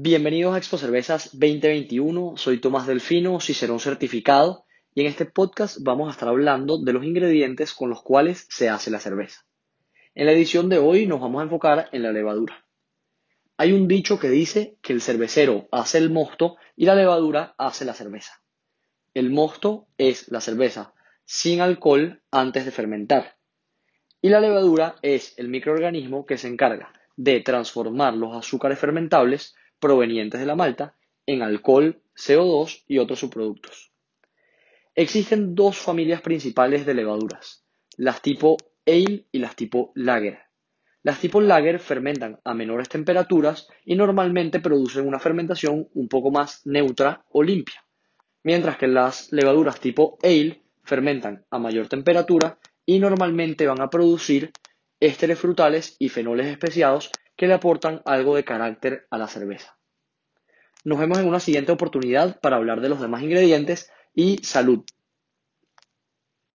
Bienvenidos a Expo Cervezas 2021. Soy Tomás Delfino, Cicerón certificado, y en este podcast vamos a estar hablando de los ingredientes con los cuales se hace la cerveza. En la edición de hoy nos vamos a enfocar en la levadura. Hay un dicho que dice que el cervecero hace el mosto y la levadura hace la cerveza. El mosto es la cerveza sin alcohol antes de fermentar. Y la levadura es el microorganismo que se encarga de transformar los azúcares fermentables provenientes de la malta en alcohol, CO2 y otros subproductos. Existen dos familias principales de levaduras, las tipo ale y las tipo lager. Las tipo lager fermentan a menores temperaturas y normalmente producen una fermentación un poco más neutra o limpia, mientras que las levaduras tipo ale fermentan a mayor temperatura y normalmente van a producir ésteres frutales y fenoles especiados que le aportan algo de carácter a la cerveza. Nos vemos en una siguiente oportunidad para hablar de los demás ingredientes y salud.